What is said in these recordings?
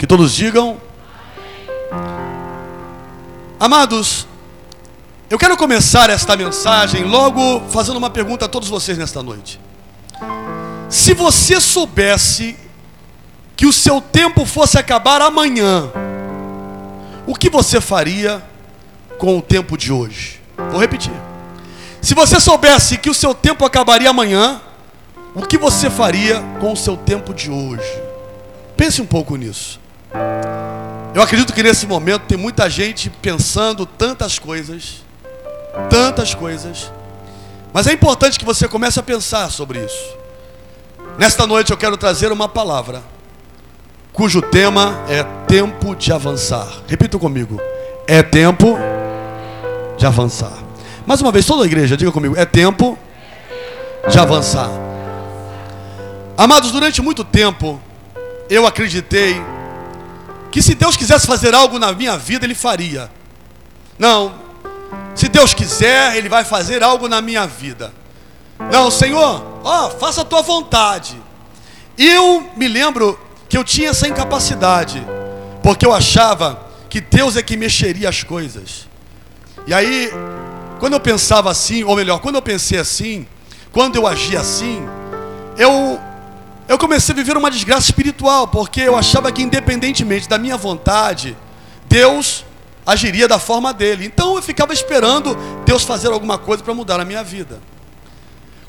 Que todos digam. Amados, eu quero começar esta mensagem logo fazendo uma pergunta a todos vocês nesta noite. Se você soubesse que o seu tempo fosse acabar amanhã, o que você faria com o tempo de hoje? Vou repetir. Se você soubesse que o seu tempo acabaria amanhã, o que você faria com o seu tempo de hoje? Pense um pouco nisso. Eu acredito que nesse momento tem muita gente pensando tantas coisas, tantas coisas, mas é importante que você comece a pensar sobre isso. Nesta noite eu quero trazer uma palavra, cujo tema é tempo de avançar. Repita comigo: é tempo de avançar. Mais uma vez, toda a igreja, diga comigo: é tempo de avançar. Amados, durante muito tempo, eu acreditei que se Deus quisesse fazer algo na minha vida, Ele faria. Não, se Deus quiser, Ele vai fazer algo na minha vida. Não, Senhor, ó, faça a tua vontade. Eu me lembro que eu tinha essa incapacidade, porque eu achava que Deus é que mexeria as coisas. E aí, quando eu pensava assim, ou melhor, quando eu pensei assim, quando eu agia assim, eu eu comecei a viver uma desgraça espiritual, porque eu achava que independentemente da minha vontade, Deus agiria da forma dele. Então eu ficava esperando Deus fazer alguma coisa para mudar a minha vida.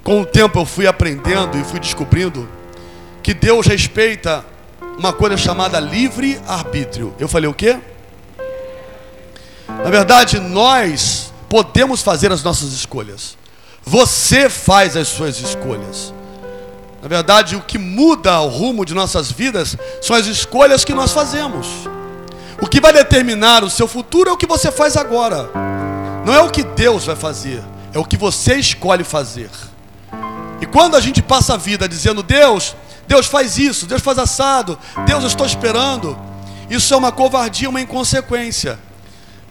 Com o tempo eu fui aprendendo e fui descobrindo que Deus respeita uma coisa chamada livre arbítrio. Eu falei o quê? Na verdade, nós podemos fazer as nossas escolhas. Você faz as suas escolhas. Na verdade, o que muda o rumo de nossas vidas são as escolhas que nós fazemos. O que vai determinar o seu futuro é o que você faz agora. Não é o que Deus vai fazer, é o que você escolhe fazer. E quando a gente passa a vida dizendo, Deus, Deus faz isso, Deus faz assado, Deus eu estou esperando, isso é uma covardia, uma inconsequência.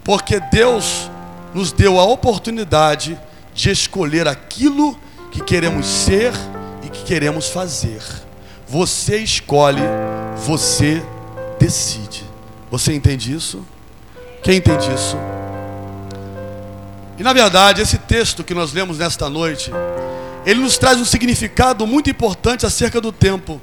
Porque Deus nos deu a oportunidade de escolher aquilo que queremos ser que queremos fazer. Você escolhe, você decide. Você entende isso? Quem entende isso? E na verdade, esse texto que nós lemos nesta noite, ele nos traz um significado muito importante acerca do tempo.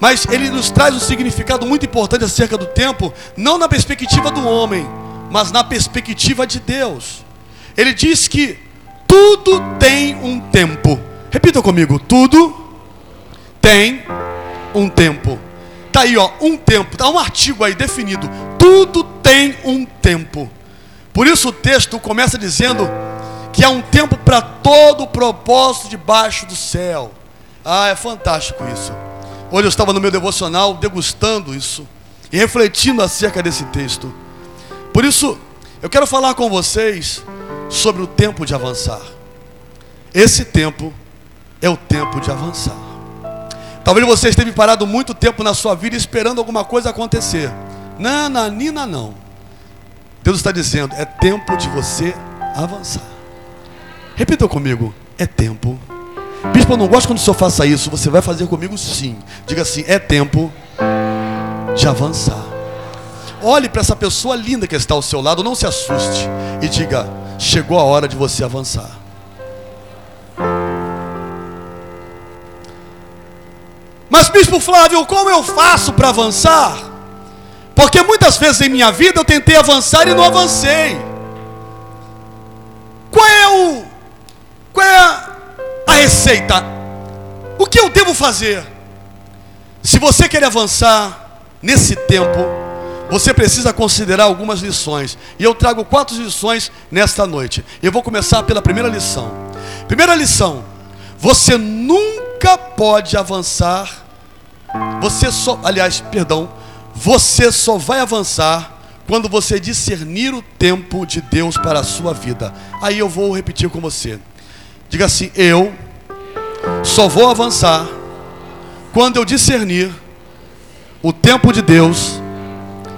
Mas ele nos traz um significado muito importante acerca do tempo, não na perspectiva do homem, mas na perspectiva de Deus. Ele diz que tudo tem um tempo. Repita comigo: tudo tem um tempo. Tá aí, ó, um tempo. Tá um artigo aí definido. Tudo tem um tempo. Por isso o texto começa dizendo que há um tempo para todo o propósito debaixo do céu. Ah, é fantástico isso. Hoje eu estava no meu devocional degustando isso e refletindo acerca desse texto. Por isso, eu quero falar com vocês sobre o tempo de avançar. Esse tempo é o tempo de avançar. Talvez você esteja parado muito tempo na sua vida esperando alguma coisa acontecer. Não, Nina, não. Deus está dizendo: é tempo de você avançar. Repita comigo: é tempo. Bispo, eu não gosto quando o senhor faça isso. Você vai fazer comigo sim. Diga assim: é tempo de avançar. Olhe para essa pessoa linda que está ao seu lado, não se assuste e diga: chegou a hora de você avançar. Mas, Bispo Flávio, como eu faço para avançar? Porque muitas vezes em minha vida eu tentei avançar e não avancei. Qual é o. Qual é a, a receita? O que eu devo fazer? Se você quer avançar nesse tempo, você precisa considerar algumas lições. E eu trago quatro lições nesta noite. Eu vou começar pela primeira lição. Primeira lição: você nunca pode avançar você só, aliás, perdão, você só vai avançar quando você discernir o tempo de Deus para a sua vida. Aí eu vou repetir com você. Diga assim: eu só vou avançar quando eu discernir o tempo de Deus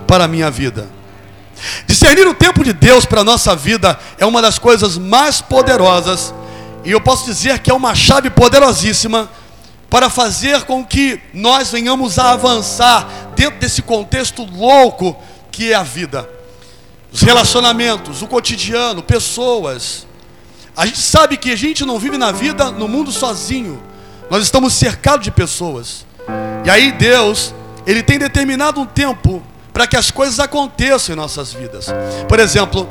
para a minha vida. Discernir o tempo de Deus para a nossa vida é uma das coisas mais poderosas, e eu posso dizer que é uma chave poderosíssima para fazer com que nós venhamos a avançar dentro desse contexto louco que é a vida. Os relacionamentos, o cotidiano, pessoas. A gente sabe que a gente não vive na vida, no mundo sozinho. Nós estamos cercados de pessoas. E aí Deus, Ele tem determinado um tempo para que as coisas aconteçam em nossas vidas. Por exemplo,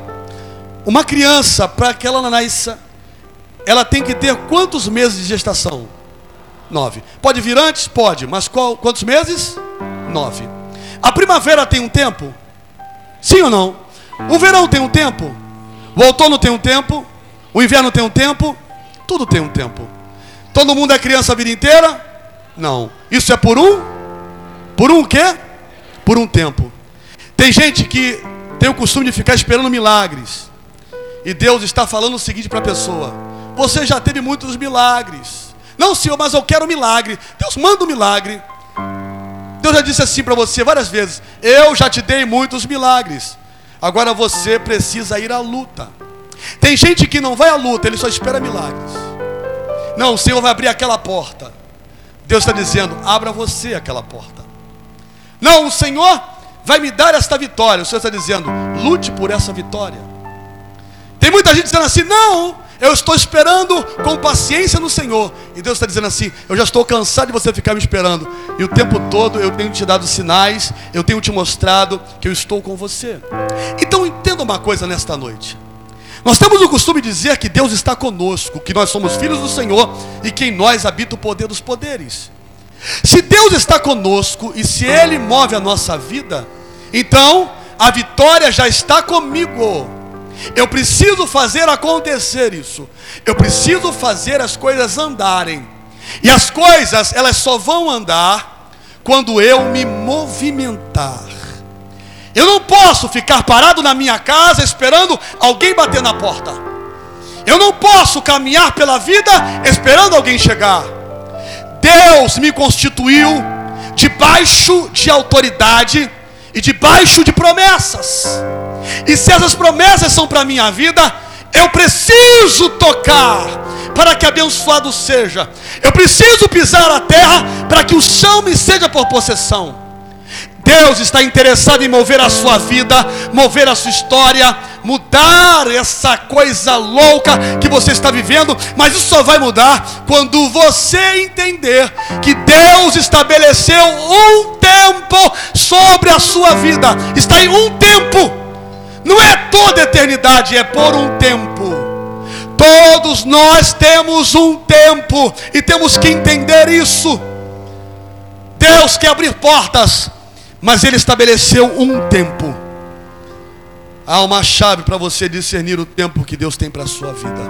uma criança, para que ela nasça, ela tem que ter quantos meses de gestação? Nove. Pode vir antes? Pode. Mas qual, quantos meses? Nove. A primavera tem um tempo? Sim ou não? O verão tem um tempo? O outono tem um tempo? O inverno tem um tempo? Tudo tem um tempo. Todo mundo é criança a vida inteira? Não. Isso é por um? Por um quê? Por um tempo. Tem gente que tem o costume de ficar esperando milagres. E Deus está falando o seguinte para a pessoa: Você já teve muitos milagres. Não, Senhor, mas eu quero um milagre. Deus manda um milagre. Deus já disse assim para você várias vezes: Eu já te dei muitos milagres. Agora você precisa ir à luta. Tem gente que não vai à luta, ele só espera milagres. Não, o Senhor vai abrir aquela porta. Deus está dizendo: abra você aquela porta. Não, o Senhor vai me dar esta vitória. O Senhor está dizendo: lute por essa vitória. Tem muita gente dizendo assim: não, eu estou esperando com paciência no Senhor. E Deus está dizendo assim: Eu já estou cansado de você ficar me esperando. E o tempo todo eu tenho te dado sinais, eu tenho te mostrado que eu estou com você. Então entenda uma coisa nesta noite. Nós temos o costume de dizer que Deus está conosco, que nós somos filhos do Senhor e que em nós habita o poder dos poderes. Se Deus está conosco e se Ele move a nossa vida, então a vitória já está comigo. Eu preciso fazer acontecer isso. Eu preciso fazer as coisas andarem. E as coisas, elas só vão andar quando eu me movimentar. Eu não posso ficar parado na minha casa esperando alguém bater na porta. Eu não posso caminhar pela vida esperando alguém chegar. Deus me constituiu debaixo de autoridade e debaixo de promessas. E se essas promessas são para a minha vida, eu preciso tocar para que abençoado seja. Eu preciso pisar a terra para que o chão me seja por possessão. Deus está interessado em mover a sua vida, mover a sua história, mudar essa coisa louca que você está vivendo, mas isso só vai mudar quando você entender que Deus estabeleceu um tempo sobre a sua vida. Está em um tempo. Não é toda eternidade, é por um tempo. Todos nós temos um tempo e temos que entender isso. Deus quer abrir portas mas ele estabeleceu um tempo. Há uma chave para você discernir o tempo que Deus tem para a sua vida.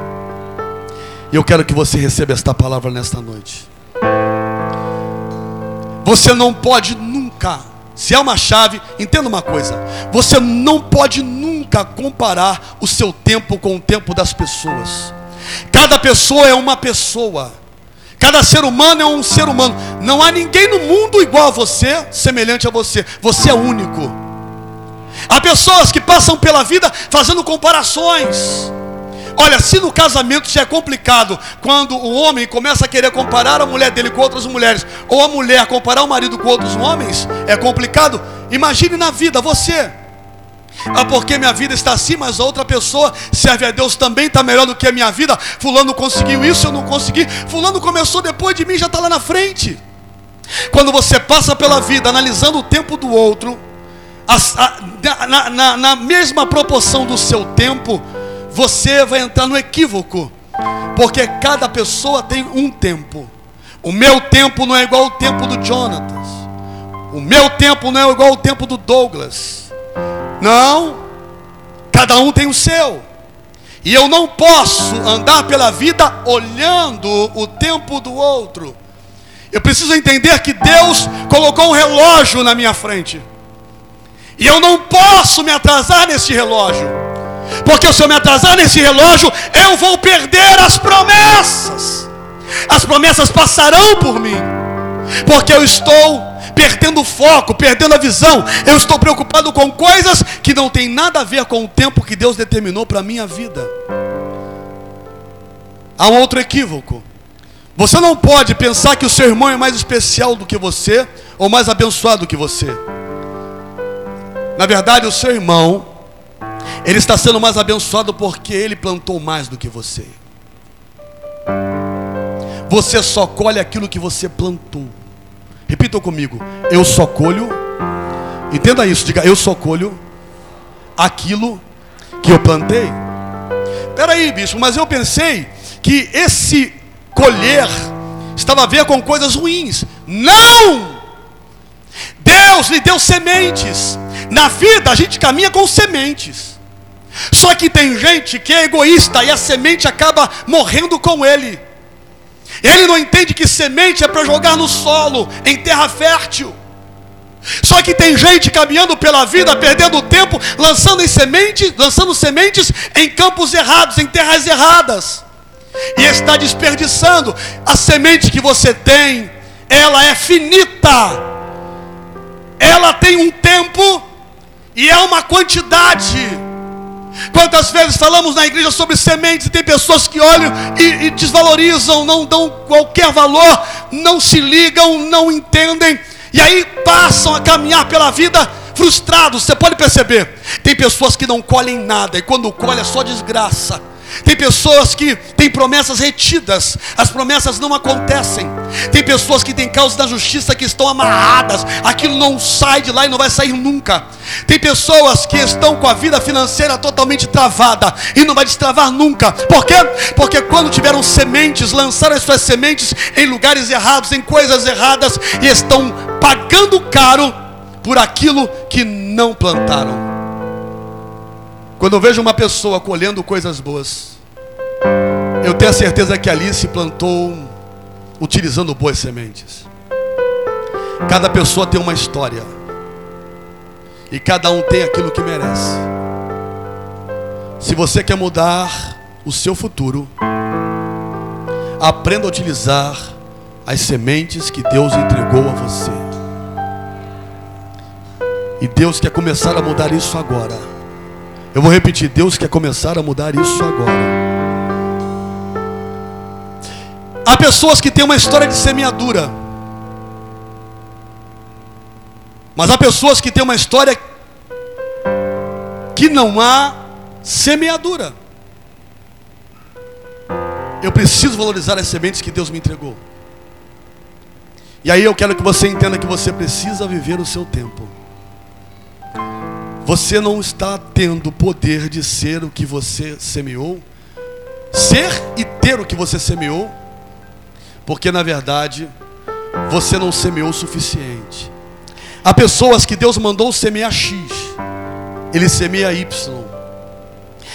E eu quero que você receba esta palavra nesta noite. Você não pode nunca, se é uma chave, entenda uma coisa: você não pode nunca comparar o seu tempo com o tempo das pessoas. Cada pessoa é uma pessoa. Cada ser humano é um ser humano. Não há ninguém no mundo igual a você, semelhante a você. Você é único. Há pessoas que passam pela vida fazendo comparações. Olha, se no casamento já é complicado, quando o homem começa a querer comparar a mulher dele com outras mulheres, ou a mulher comparar o marido com outros homens, é complicado. Imagine na vida, você. Ah, porque minha vida está assim, mas a outra pessoa serve a Deus também, está melhor do que a minha vida. Fulano conseguiu isso, eu não consegui. Fulano começou depois de mim, já está lá na frente. Quando você passa pela vida analisando o tempo do outro, a, a, na, na, na mesma proporção do seu tempo, você vai entrar no equívoco, porque cada pessoa tem um tempo. O meu tempo não é igual ao tempo do Jonatas. O meu tempo não é igual ao tempo do Douglas. Não, cada um tem o seu. E eu não posso andar pela vida olhando o tempo do outro. Eu preciso entender que Deus colocou um relógio na minha frente. E eu não posso me atrasar nesse relógio. Porque se eu me atrasar nesse relógio, eu vou perder as promessas. As promessas passarão por mim. Porque eu estou perdendo o foco, perdendo a visão. Eu estou preocupado com coisas que não tem nada a ver com o tempo que Deus determinou para a minha vida. Há um outro equívoco. Você não pode pensar que o seu irmão é mais especial do que você ou mais abençoado do que você. Na verdade, o seu irmão, ele está sendo mais abençoado porque ele plantou mais do que você. Você só colhe aquilo que você plantou. Repitam comigo. Eu só colho. Entenda isso, diga, eu só colho aquilo que eu plantei. Peraí, bicho, mas eu pensei que esse colher estava a ver com coisas ruins. Não! Deus lhe deu sementes. Na vida a gente caminha com sementes. Só que tem gente que é egoísta e a semente acaba morrendo com ele. Ele não entende que semente é para jogar no solo, em terra fértil. Só que tem gente caminhando pela vida, perdendo tempo, lançando em sementes, lançando sementes em campos errados, em terras erradas. E está desperdiçando. A semente que você tem, ela é finita. Ela tem um tempo e é uma quantidade. Quantas vezes falamos na igreja sobre sementes e tem pessoas que olham e, e, desvalorizam, não dão qualquer valor, não se ligam, não entendem, e aí passam a caminhar pela vida frustrados. Você pode perceber, tem pessoas que não colhem nada, e quando colhem é só desgraça. Tem pessoas que têm promessas retidas, as promessas não acontecem. Tem pessoas que têm causas da justiça que estão amarradas, aquilo não sai de lá e não vai sair nunca. Tem pessoas que estão com a vida financeira totalmente travada e não vai destravar nunca. Por quê? Porque quando tiveram sementes, lançaram as suas sementes em lugares errados, em coisas erradas e estão pagando caro por aquilo que não plantaram. Quando eu vejo uma pessoa colhendo coisas boas, eu tenho a certeza que ali se plantou utilizando boas sementes. Cada pessoa tem uma história. E cada um tem aquilo que merece. Se você quer mudar o seu futuro, aprenda a utilizar as sementes que Deus entregou a você. E Deus quer começar a mudar isso agora. Eu vou repetir: Deus quer começar a mudar isso agora. Há pessoas que têm uma história de semeadura, mas há pessoas que têm uma história que não há semeadura. Eu preciso valorizar as sementes que Deus me entregou. E aí eu quero que você entenda que você precisa viver o seu tempo. Você não está tendo o poder de ser o que você semeou, ser e ter o que você semeou, porque na verdade você não semeou o suficiente. Há pessoas que Deus mandou semear X, ele semeia Y.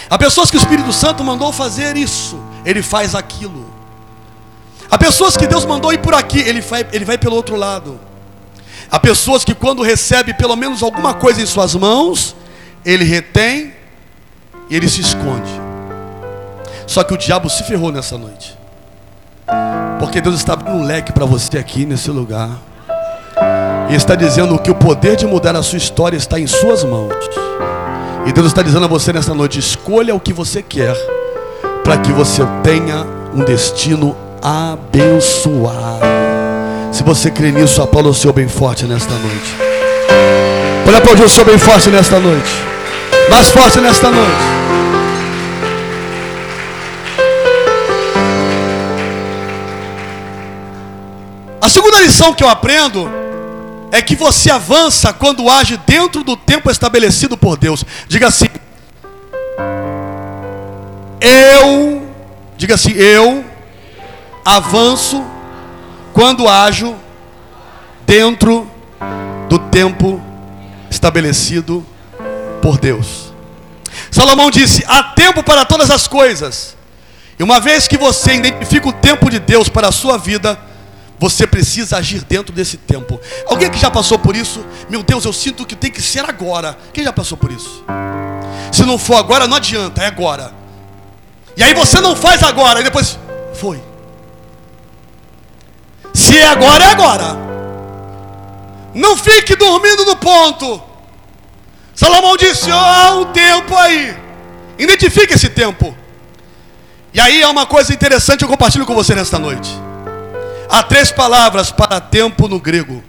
Há pessoas que o Espírito Santo mandou fazer isso, ele faz aquilo. Há pessoas que Deus mandou ir por aqui, ele vai, ele vai pelo outro lado. Há pessoas que quando recebe pelo menos alguma coisa em suas mãos, ele retém e ele se esconde. Só que o diabo se ferrou nessa noite. Porque Deus está abrindo um leque para você aqui nesse lugar. E está dizendo que o poder de mudar a sua história está em suas mãos. E Deus está dizendo a você nessa noite: escolha o que você quer, para que você tenha um destino abençoado. Você crê nisso, aplauda o Senhor bem forte nesta noite. Pode aplaudir o Senhor bem forte nesta noite. Mais forte nesta noite. A segunda lição que eu aprendo é que você avança quando age dentro do tempo estabelecido por Deus. Diga assim: Eu, diga assim, eu avanço quando ajo dentro do tempo estabelecido por Deus. Salomão disse: há tempo para todas as coisas. E uma vez que você identifica o tempo de Deus para a sua vida, você precisa agir dentro desse tempo. Alguém que já passou por isso? Meu Deus, eu sinto que tem que ser agora. Quem já passou por isso? Se não for agora, não adianta, é agora. E aí você não faz agora, e depois foi. Se é agora, é agora. Não fique dormindo no ponto. Salomão disse: há um tempo aí. Identifique esse tempo. E aí é uma coisa interessante eu compartilho com você nesta noite. Há três palavras para tempo no grego.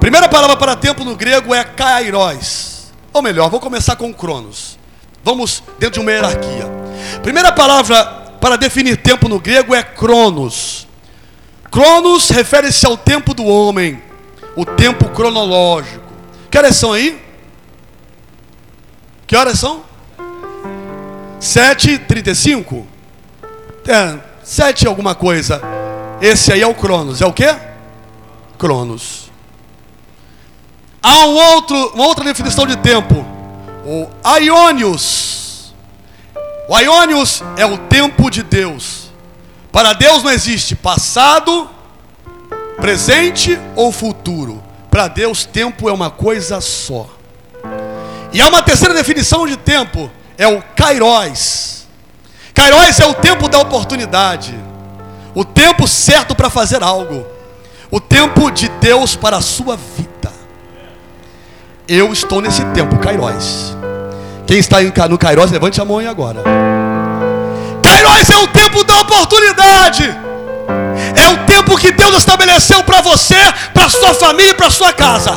Primeira palavra para tempo no grego é kairos. Ou melhor, vou começar com cronos. Vamos dentro de uma hierarquia. Primeira palavra para definir tempo no grego é cronos. Cronos refere-se ao tempo do homem, o tempo cronológico. Que horas são aí? Que horas são? 7h35? É, 7 alguma coisa. Esse aí é o Cronos. É o que? Cronos. Há um outro, uma outra definição de tempo. O Aionius. O Aionius é o tempo de Deus. Para Deus não existe passado, presente ou futuro. Para Deus, tempo é uma coisa só. E há uma terceira definição de tempo, é o Kairos. Kairos é o tempo da oportunidade, o tempo certo para fazer algo, o tempo de Deus para a sua vida. Eu estou nesse tempo, Kairos. Quem está no Kairos, levante a mão aí agora. Oportunidade. É o tempo que Deus estabeleceu para você, para sua família e para sua casa.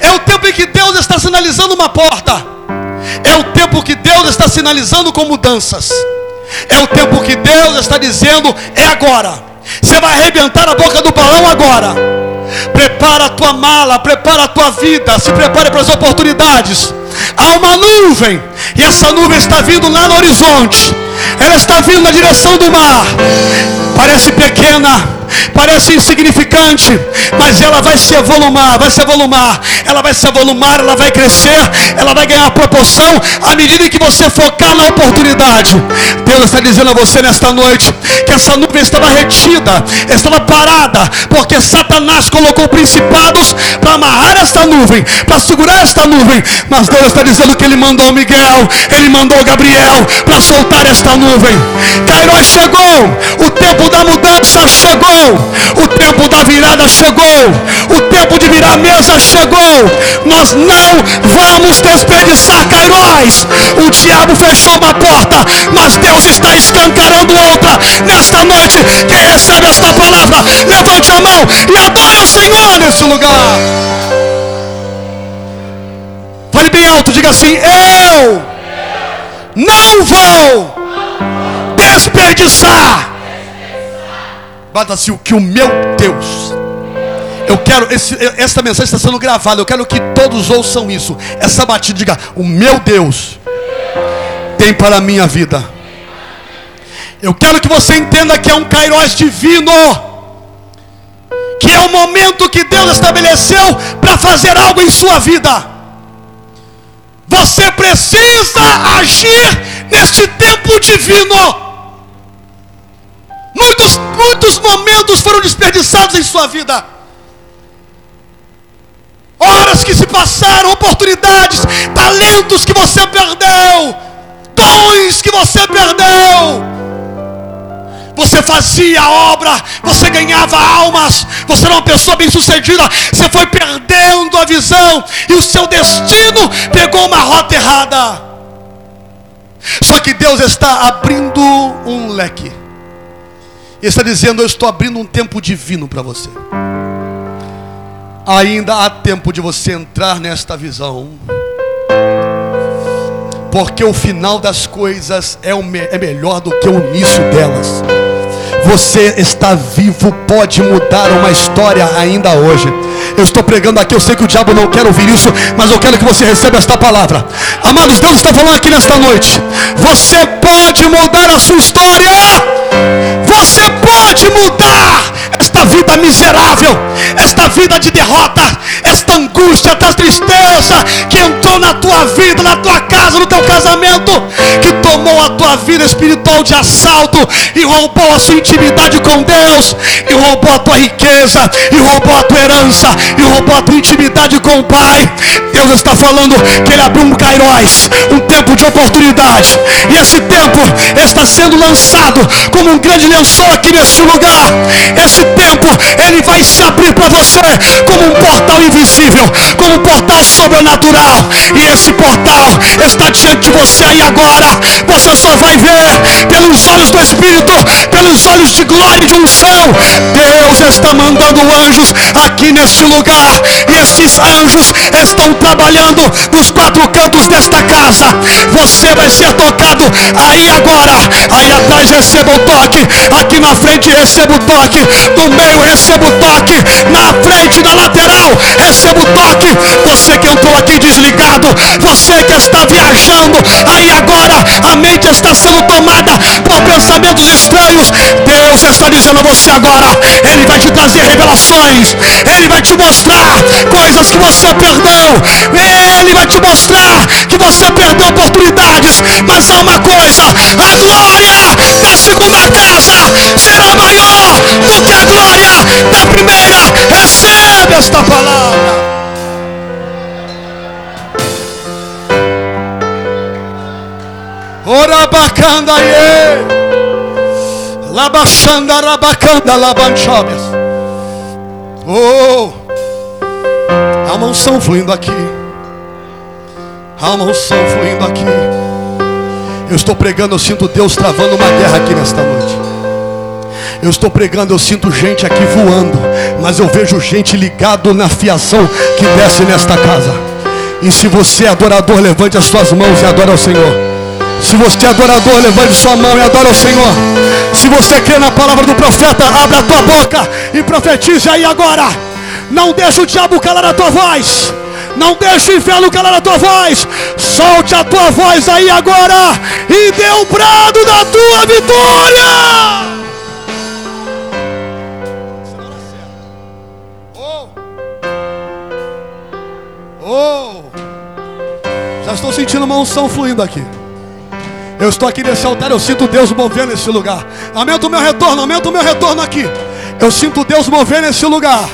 É o tempo em que Deus está sinalizando uma porta. É o tempo que Deus está sinalizando com mudanças. É o tempo que Deus está dizendo: é agora. Você vai arrebentar a boca do balão agora. Prepara a tua mala, prepara a tua vida, se prepare para as oportunidades. Há uma nuvem, e essa nuvem está vindo lá no horizonte. Ela está vindo na direção do mar. Parece pequena, parece insignificante, mas ela vai se evolumar, vai se evolumar, ela vai se evolumar, ela vai crescer, ela vai ganhar proporção à medida que você focar na oportunidade. Deus está dizendo a você nesta noite que essa nuvem estava retida, estava parada, porque Satanás colocou principados para amarrar esta nuvem, para segurar esta nuvem, mas Deus está dizendo que ele mandou Miguel, ele mandou Gabriel para soltar esta nuvem. Kairos chegou, o tempo da mudança chegou o tempo da virada chegou, o tempo de virar a mesa chegou. Nós não vamos desperdiçar Cairóis. O diabo fechou uma porta, mas Deus está escancarando outra. Nesta noite, quem recebe esta palavra, levante a mão e adore o Senhor nesse lugar. Fale bem alto, diga assim: Eu não vou desperdiçar Bata assim, o que o meu Deus. Eu quero, esse, essa mensagem está sendo gravada. Eu quero que todos ouçam isso. Essa batida, diga: O meu Deus tem para a minha vida. Eu quero que você entenda que é um Kairos divino. Que é o momento que Deus estabeleceu para fazer algo em sua vida. Você precisa agir neste tempo divino. Muitos, muitos momentos foram desperdiçados em sua vida. Horas que se passaram, oportunidades, talentos que você perdeu, dons que você perdeu. Você fazia a obra, você ganhava almas, você era uma pessoa bem sucedida, você foi perdendo a visão e o seu destino pegou uma rota errada. Só que Deus está abrindo um leque. Ele está dizendo: Eu estou abrindo um tempo divino para você. Ainda há tempo de você entrar nesta visão. Porque o final das coisas é, me é melhor do que o início delas. Você está vivo, pode mudar uma história ainda hoje. Eu estou pregando aqui, eu sei que o diabo não quer ouvir isso, mas eu quero que você receba esta palavra. Amados, Deus está falando aqui nesta noite. Você pode mudar a sua história. Você pode mudar esta vida miserável, esta vida de derrota, esta angústia, esta tristeza que entrou na tua vida, na tua casa, no teu casamento, que tomou a tua vida espiritual de assalto e roubou a sua intimidade com Deus, e roubou a tua riqueza, e roubou a tua herança, e roubou a tua intimidade com o Pai. Deus está falando que Ele abriu um Kairos, um tempo de oportunidade. E esse tempo está sendo lançado como um grande lençol aqui neste lugar. Esse tempo, Ele vai se abrir para você como um portal invisível, como um portal sobrenatural. E esse portal está diante de você aí agora. Você só vai ver pelos olhos do Espírito, pelos olhos de glória e de unção. Deus está mandando anjos aqui neste lugar. E esses anjos estão trabalhando nos quatro cantos desta casa. Você vai ser tocado aí agora. Aí atrás receba o toque. Aqui na frente receba o toque. No meio receba o toque. Na frente, na lateral, receba o toque. Você que entrou aqui desligado. Você que está viajando. Aí agora a mente está sendo tomada por pensamentos estranhos. Deus está dizendo a você agora. Ele vai te trazer revelações. Ele vai te mostrar coisas que você perdeu. Ele vai te mostrar que você perdeu oportunidades. Mas há uma coisa: a glória da segunda casa da primeira. Recebe esta palavra. Orabacanda ye. Labachanda rabacanda labanchobias. Oh. Há uma fluindo aqui. Há uma unção fluindo aqui. Eu estou pregando, eu sinto Deus travando uma guerra aqui nesta noite. Eu estou pregando, eu sinto gente aqui voando, mas eu vejo gente ligado na fiação que desce nesta casa. E se você é adorador, levante as suas mãos e adore ao Senhor. Se você é adorador, levante sua mão e adore ao Senhor. Se você crê na palavra do profeta, abra a tua boca e profetize aí agora. Não deixe o diabo calar a tua voz. Não deixe o inferno calar a tua voz. Solte a tua voz aí agora. E dê o brado da tua vitória. Sentindo uma unção fluindo aqui. Eu estou aqui nesse altar, eu sinto Deus movendo nesse lugar. Aumenta o meu retorno, aumenta o meu retorno aqui. Eu sinto Deus mover nesse lugar.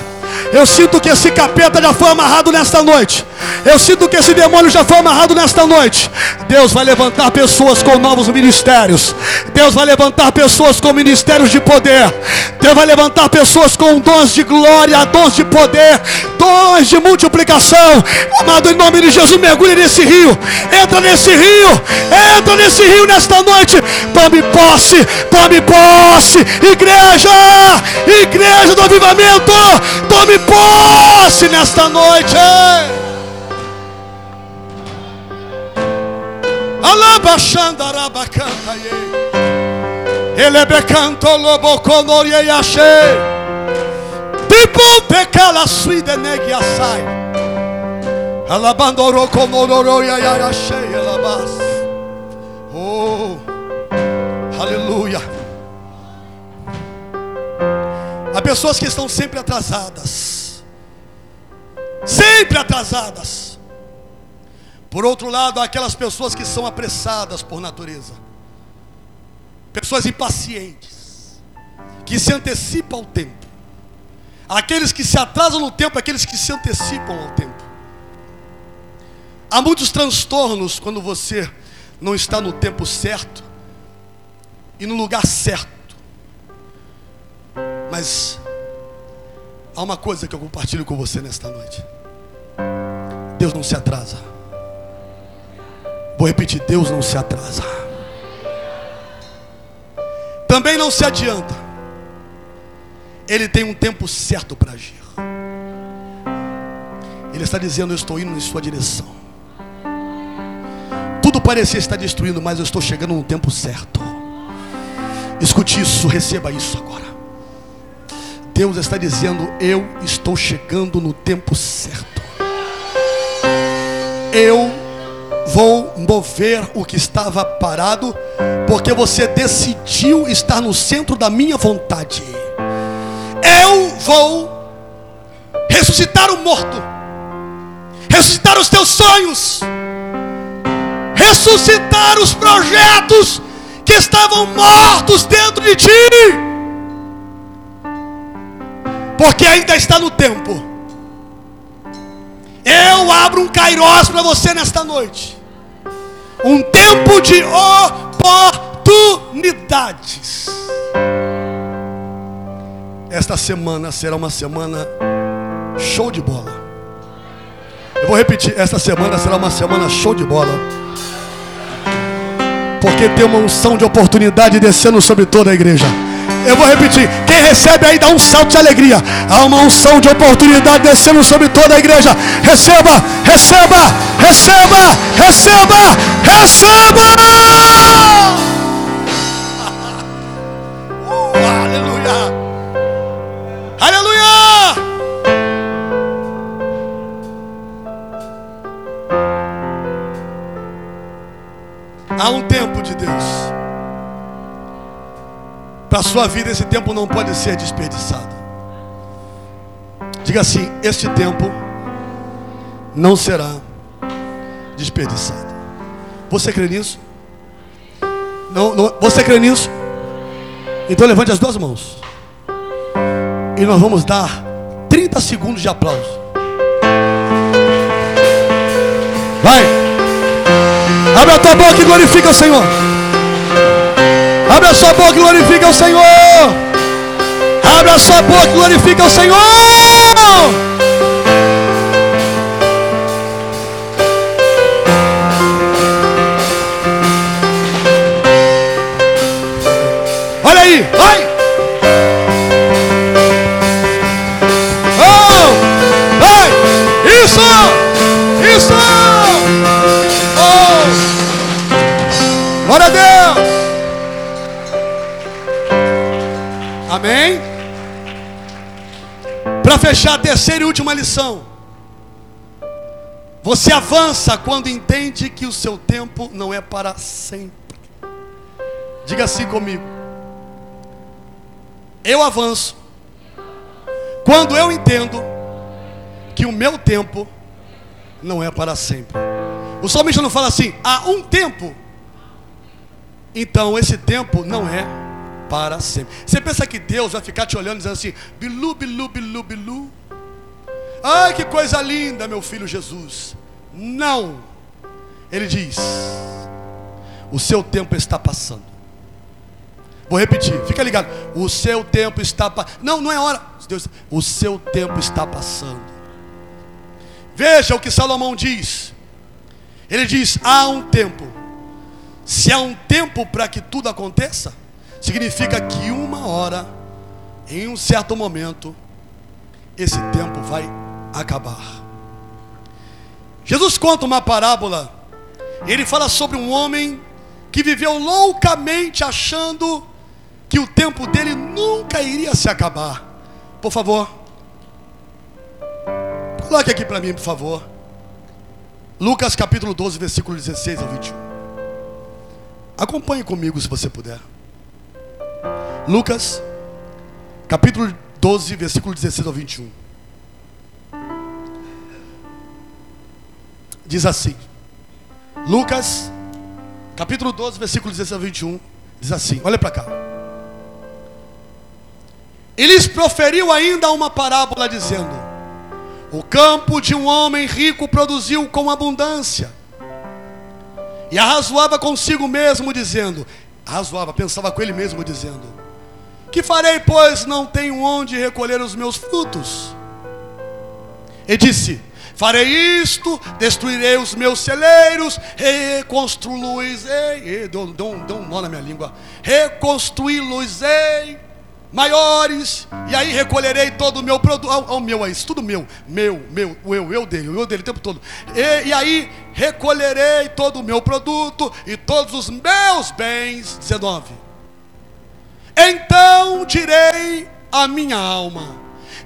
Eu sinto que esse capeta já foi amarrado nesta noite. Eu sinto que esse demônio já foi amarrado nesta noite. Deus vai levantar pessoas com novos ministérios. Deus vai levantar pessoas com ministérios de poder. Deus vai levantar pessoas com dons de glória, dons de poder, dons de multiplicação. Amado, em nome de Jesus, mergulhe nesse rio. Entra nesse rio. Entra nesse rio nesta noite. Tome posse. Tome posse. Igreja. Igreja do avivamento. Tome posse nesta noite. Alabachanda rabacanta ye. Ele becanto lobo conorie yashe. Tipo pecala suide negi asai. Alabando roko mororo ya yashe alabas. Oh, aleluia. Há pessoas que estão sempre atrasadas. Sempre atrasadas. Por outro lado, há aquelas pessoas que são apressadas por natureza. Pessoas impacientes. Que se antecipam ao tempo. Aqueles que se atrasam no tempo, aqueles que se antecipam ao tempo. Há muitos transtornos quando você não está no tempo certo e no lugar certo. Mas há uma coisa que eu compartilho com você nesta noite. Deus não se atrasa. Vou repetir: Deus não se atrasa. Também não se adianta. Ele tem um tempo certo para agir. Ele está dizendo: Eu estou indo em sua direção. Tudo parecia estar destruindo, mas eu estou chegando no tempo certo. Escute isso, receba isso agora. Deus está dizendo: Eu estou chegando no tempo certo. Eu vou mover o que estava parado, porque você decidiu estar no centro da minha vontade. Vou ressuscitar o morto, ressuscitar os teus sonhos, ressuscitar os projetos que estavam mortos dentro de ti porque ainda está no tempo. Eu abro um kairós para você nesta noite. Um tempo de oportunidades. Esta semana será uma semana show de bola. Eu vou repetir, esta semana será uma semana show de bola. Porque tem uma unção de oportunidade descendo sobre toda a igreja. Eu vou repetir. Quem recebe aí dá um salto de alegria. Há uma unção de oportunidade descendo sobre toda a igreja. Receba, receba, receba, receba, receba. Sua vida, esse tempo não pode ser desperdiçado. Diga assim: Este tempo não será desperdiçado. Você crê nisso? Não, não, você crê nisso? Então levante as duas mãos. E nós vamos dar 30 segundos de aplauso. Vai. Abre a tua boca e glorifica o Senhor. Abre a sua boca e glorifica o Senhor. Abre a sua boca e glorifica o Senhor. Olha aí, vai. Oh, vai. Isso, isso. Fechar a terceira e última lição. Você avança quando entende que o seu tempo não é para sempre. Diga assim comigo. Eu avanço quando eu entendo que o meu tempo não é para sempre. O salmista não fala assim, há um tempo. Então esse tempo não é para sempre. Você pensa que Deus vai ficar te olhando dizendo assim, bilu, bilu, bilu, bilu. Ai, que coisa linda, meu filho Jesus. Não. Ele diz: O seu tempo está passando. Vou repetir, fica ligado. O seu tempo está passando. Não, não é hora. Deus, o seu tempo está passando. Veja o que Salomão diz. Ele diz: há um tempo. Se há um tempo para que tudo aconteça, significa que uma hora, em um certo momento, esse tempo vai acabar. Jesus conta uma parábola. Ele fala sobre um homem que viveu loucamente achando que o tempo dele nunca iria se acabar. Por favor. Coloque aqui para mim, por favor. Lucas capítulo 12, versículo 16 ao 21. Acompanhe comigo se você puder. Lucas capítulo 12, versículo 16 ao 21. Diz assim. Lucas capítulo 12, versículo 16 ao 21. Diz assim: Olha para cá. E lhes proferiu ainda uma parábola, dizendo: O campo de um homem rico produziu com abundância. E arrazoava consigo mesmo, dizendo: Arrazoava, pensava com ele mesmo, dizendo: Que farei, pois não tenho onde recolher os meus frutos? E disse: Farei isto, destruirei os meus celeiros, reconstruí-los-ei, deu, deu, deu um nó na minha língua, reconstruí-los-ei maiores, e aí recolherei todo o meu produto, ao, meu é isso, tudo meu, meu, meu, o eu, eu dele, o eu dele o tempo todo, e, e aí recolherei todo o meu produto e todos os meus bens, 19, então direi a minha alma,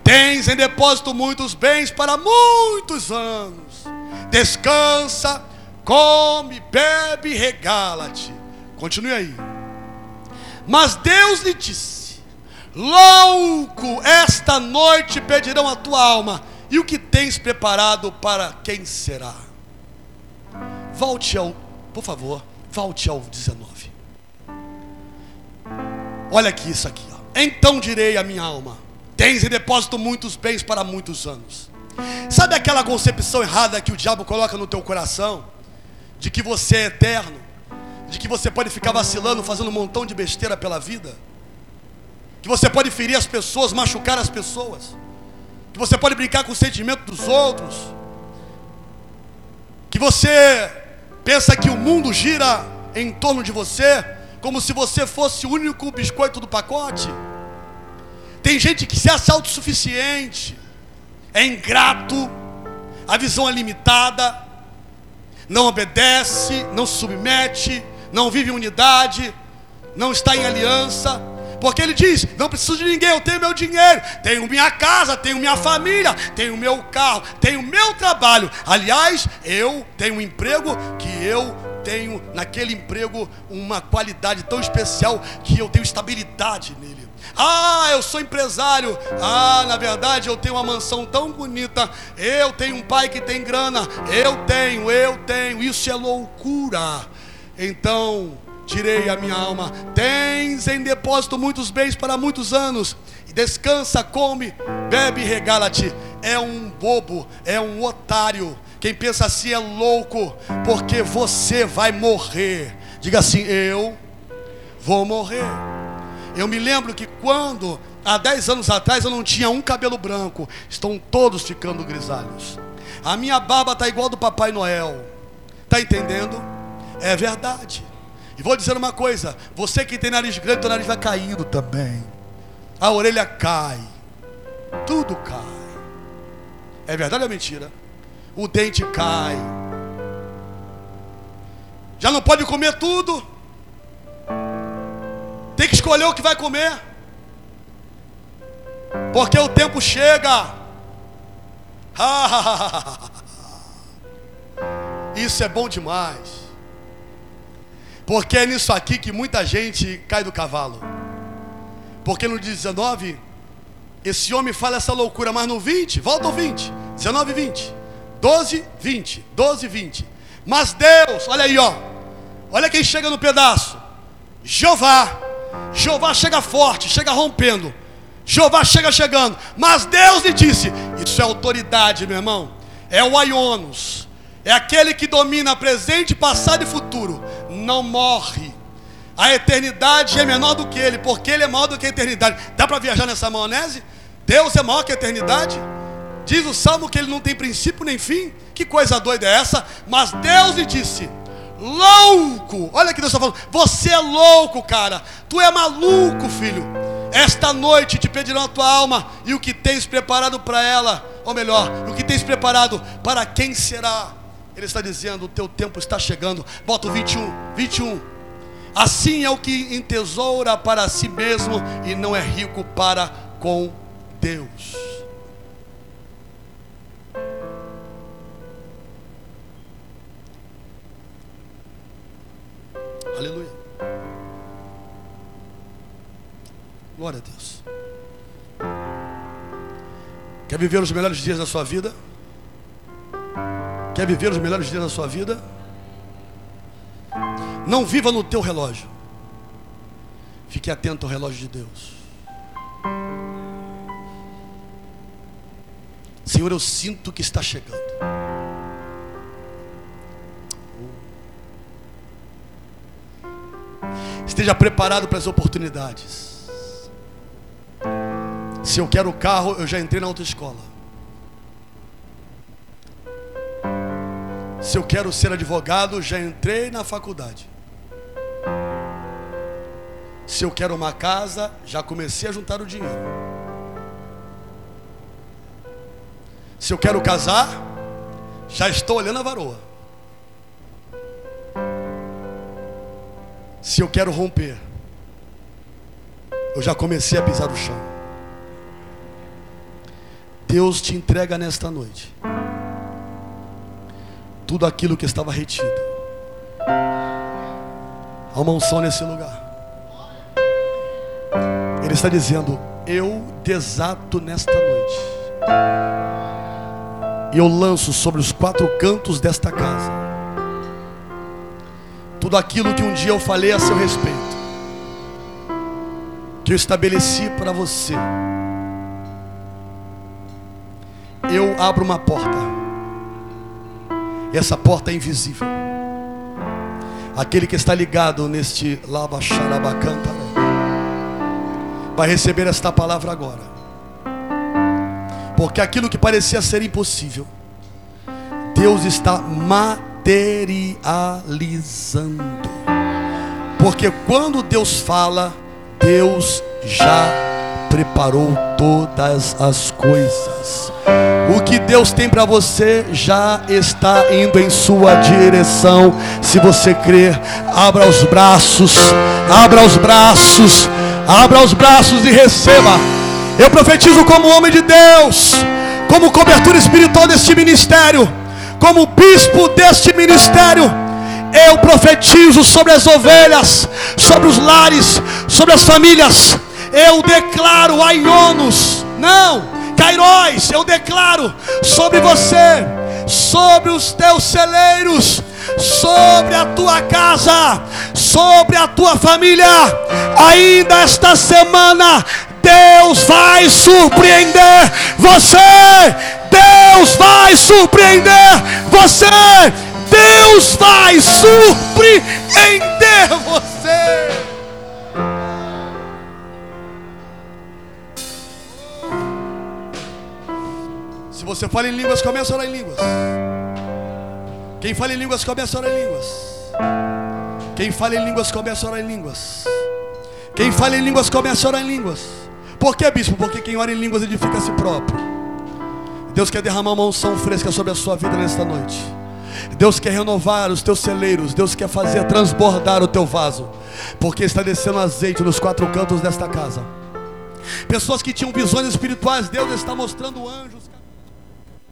tens em depósito muitos bens para muitos anos, descansa, come, bebe, regala-te, continue aí, mas Deus lhe disse, Louco, esta noite pedirão a tua alma, e o que tens preparado para quem será? Volte ao, por favor, volte ao 19. Olha aqui isso aqui, ó. Então direi a minha alma: Tens em depósito muitos bens para muitos anos. Sabe aquela concepção errada que o diabo coloca no teu coração? De que você é eterno, de que você pode ficar vacilando, fazendo um montão de besteira pela vida, que você pode ferir as pessoas, machucar as pessoas, que você pode brincar com o sentimento dos outros, que você pensa que o mundo gira em torno de você, como se você fosse o único biscoito do pacote. Tem gente que se acha autossuficiente, é ingrato, a visão é limitada, não obedece, não se submete, não vive em unidade, não está em aliança. Porque ele diz: Não preciso de ninguém, eu tenho meu dinheiro, tenho minha casa, tenho minha família, tenho meu carro, tenho meu trabalho. Aliás, eu tenho um emprego que eu tenho naquele emprego uma qualidade tão especial que eu tenho estabilidade nele. Ah, eu sou empresário. Ah, na verdade eu tenho uma mansão tão bonita. Eu tenho um pai que tem grana. Eu tenho, eu tenho. Isso é loucura. Então, tirei a minha alma. Tens em depósito muitos bens para muitos anos. Descansa, come, bebe e regala-te. É um bobo, é um otário. Quem pensa assim é louco, porque você vai morrer. Diga assim: Eu vou morrer. Eu me lembro que quando, há 10 anos atrás, eu não tinha um cabelo branco, estão todos ficando grisalhos. A minha barba está igual do Papai Noel. Está entendendo? É verdade. E vou dizer uma coisa: você que tem nariz grande, o nariz vai caindo também. A orelha cai. Tudo cai. É verdade ou mentira? O dente cai. Já não pode comer tudo. Tem que escolher o que vai comer. Porque o tempo chega. Isso é bom demais. Porque é nisso aqui que muita gente cai do cavalo. Porque no 19, esse homem fala essa loucura, mas no 20, volta ao 20, 19 20, 12, 20, 12, 20. Mas Deus, olha aí, ó. Olha quem chega no pedaço. Jeová Jeová chega forte, chega rompendo. Jeová chega chegando. Mas Deus lhe disse: Isso é autoridade, meu irmão. É o Aionos. É aquele que domina presente, passado e futuro. Não morre. A eternidade é menor do que ele, porque ele é maior do que a eternidade. Dá para viajar nessa maionese? Deus é maior que a eternidade? Diz o salmo que ele não tem princípio nem fim. Que coisa doida é essa? Mas Deus lhe disse: louco. Olha que Deus está falando. Você é louco, cara. Tu é maluco, filho. Esta noite te pedirão a tua alma e o que tens preparado para ela, ou melhor, o que tens preparado para quem será. Ele está dizendo: o teu tempo está chegando. Bota o 21, 21. Assim é o que entesoura para si mesmo e não é rico para com Deus. Aleluia. Glória a Deus. Quer viver os melhores dias da sua vida? Quer viver os melhores dias da sua vida? Não viva no teu relógio. Fique atento ao relógio de Deus. Senhor, eu sinto que está chegando. Esteja preparado para as oportunidades. Se eu quero carro, eu já entrei na autoescola. Se eu quero ser advogado, já entrei na faculdade. Se eu quero uma casa, já comecei a juntar o dinheiro. Se eu quero casar, já estou olhando a varoa. Se eu quero romper, eu já comecei a pisar no chão. Deus te entrega nesta noite tudo aquilo que estava retido. Há uma unção nesse lugar. Ele está dizendo: Eu desato nesta noite. E eu lanço sobre os quatro cantos desta casa tudo aquilo que um dia eu falei a seu respeito, que eu estabeleci para você. eu abro uma porta. E essa porta é invisível. Aquele que está ligado neste lava xarabacanta vai receber esta palavra agora. Porque aquilo que parecia ser impossível, Deus está materializando. Porque quando Deus fala, Deus já preparou todas as coisas. O que Deus tem para você já está indo em sua direção. Se você crer, abra os braços, abra os braços, abra os braços e receba. Eu profetizo como homem de Deus, como cobertura espiritual deste ministério, como bispo deste ministério. Eu profetizo sobre as ovelhas, sobre os lares, sobre as famílias. Eu declaro aionos, não, Cairóis, eu declaro sobre você, sobre os teus celeiros, sobre a tua casa, sobre a tua família, ainda esta semana, Deus vai surpreender você. Deus vai surpreender você. Deus vai surpreender você. você fala em línguas, começa a orar em línguas. Quem fala em línguas, começa a orar em línguas. Quem fala em línguas, começa a orar em línguas. Quem fala em línguas, começa a orar em línguas. Por que, bispo? Porque quem ora em línguas edifica a si próprio. Deus quer derramar uma unção fresca sobre a sua vida nesta noite. Deus quer renovar os teus celeiros. Deus quer fazer transbordar o teu vaso. Porque está descendo azeite nos quatro cantos desta casa. Pessoas que tinham visões espirituais, Deus está mostrando anjos.